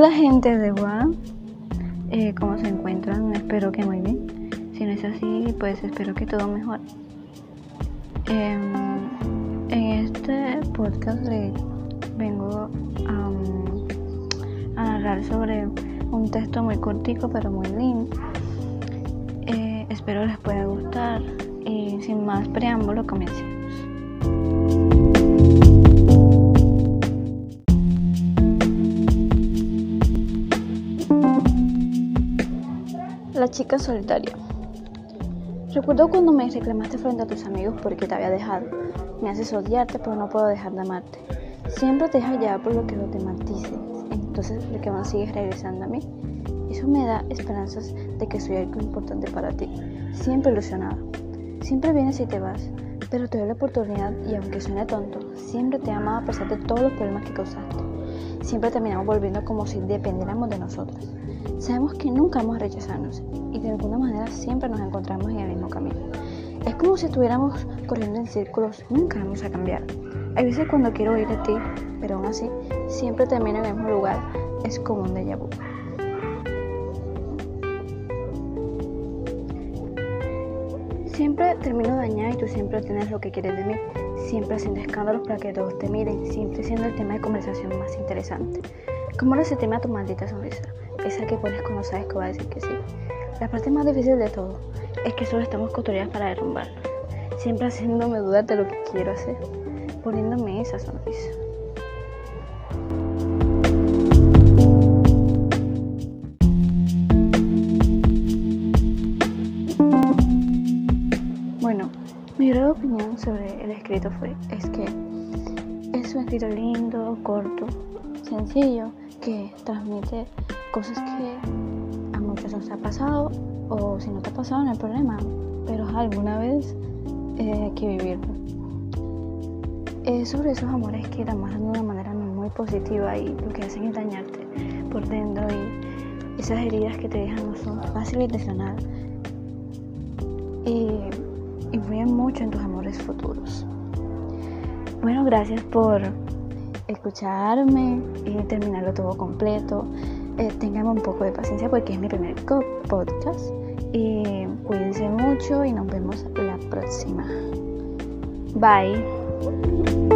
gente de Guam, eh, ¿cómo se encuentran? Espero que muy bien. Si no es así, pues espero que todo mejore. Em, en este podcast le vengo a narrar sobre un texto muy cortico pero muy lindo. Eh, espero les pueda gustar y sin más preámbulo comencemos. La chica solitaria. Recuerdo cuando me reclamaste frente a tus amigos porque te había dejado. Me haces odiarte, pero no puedo dejar de amarte. Siempre te dejas llevar por lo que los demás dicen. Entonces, ¿por qué aún sigues regresando a mí? Eso me da esperanzas de que soy algo importante para ti. Siempre ilusionada. Siempre vienes y te vas, pero te doy la oportunidad y aunque suene tonto, siempre te he amado a pesar de todos los problemas que causaste. Siempre terminamos volviendo como si dependiéramos de nosotros. Sabemos que nunca vamos a rechazarnos y de alguna manera siempre nos encontramos en el mismo camino. Es como si estuviéramos corriendo en círculos, nunca vamos a cambiar. Hay veces cuando quiero ir de ti, pero aún así siempre termino en el mismo lugar. Es como un déjà. Siempre termino dañada y tú siempre tienes lo que quieres de mí. Siempre haciendo escándalos para que todos te miren. Siempre siendo el tema de conversación más interesante. ¿Cómo no se teme a tu maldita sonrisa? Esa que pones cuando sabes que va a decir que sí. La parte más difícil de todo es que solo estamos construidas para derrumbarnos. Siempre haciéndome dudar de lo que quiero hacer. Poniéndome esa sonrisa. Bueno, mi breve opinión sobre el escrito fue es que es un escrito lindo, corto, sencillo, que transmite cosas que a muchos nos ha pasado o si no te ha pasado no hay problema, pero alguna vez eh, hay que vivirlo. Es sobre esos amores que te amarran de una manera muy positiva y lo que hacen es dañarte por dentro y esas heridas que te dejan no son fáciles de sanar y mucho en tus amores futuros. Bueno, gracias por escucharme y terminarlo todo completo. Eh, tengan un poco de paciencia porque es mi primer podcast. Y cuídense mucho y nos vemos la próxima. Bye.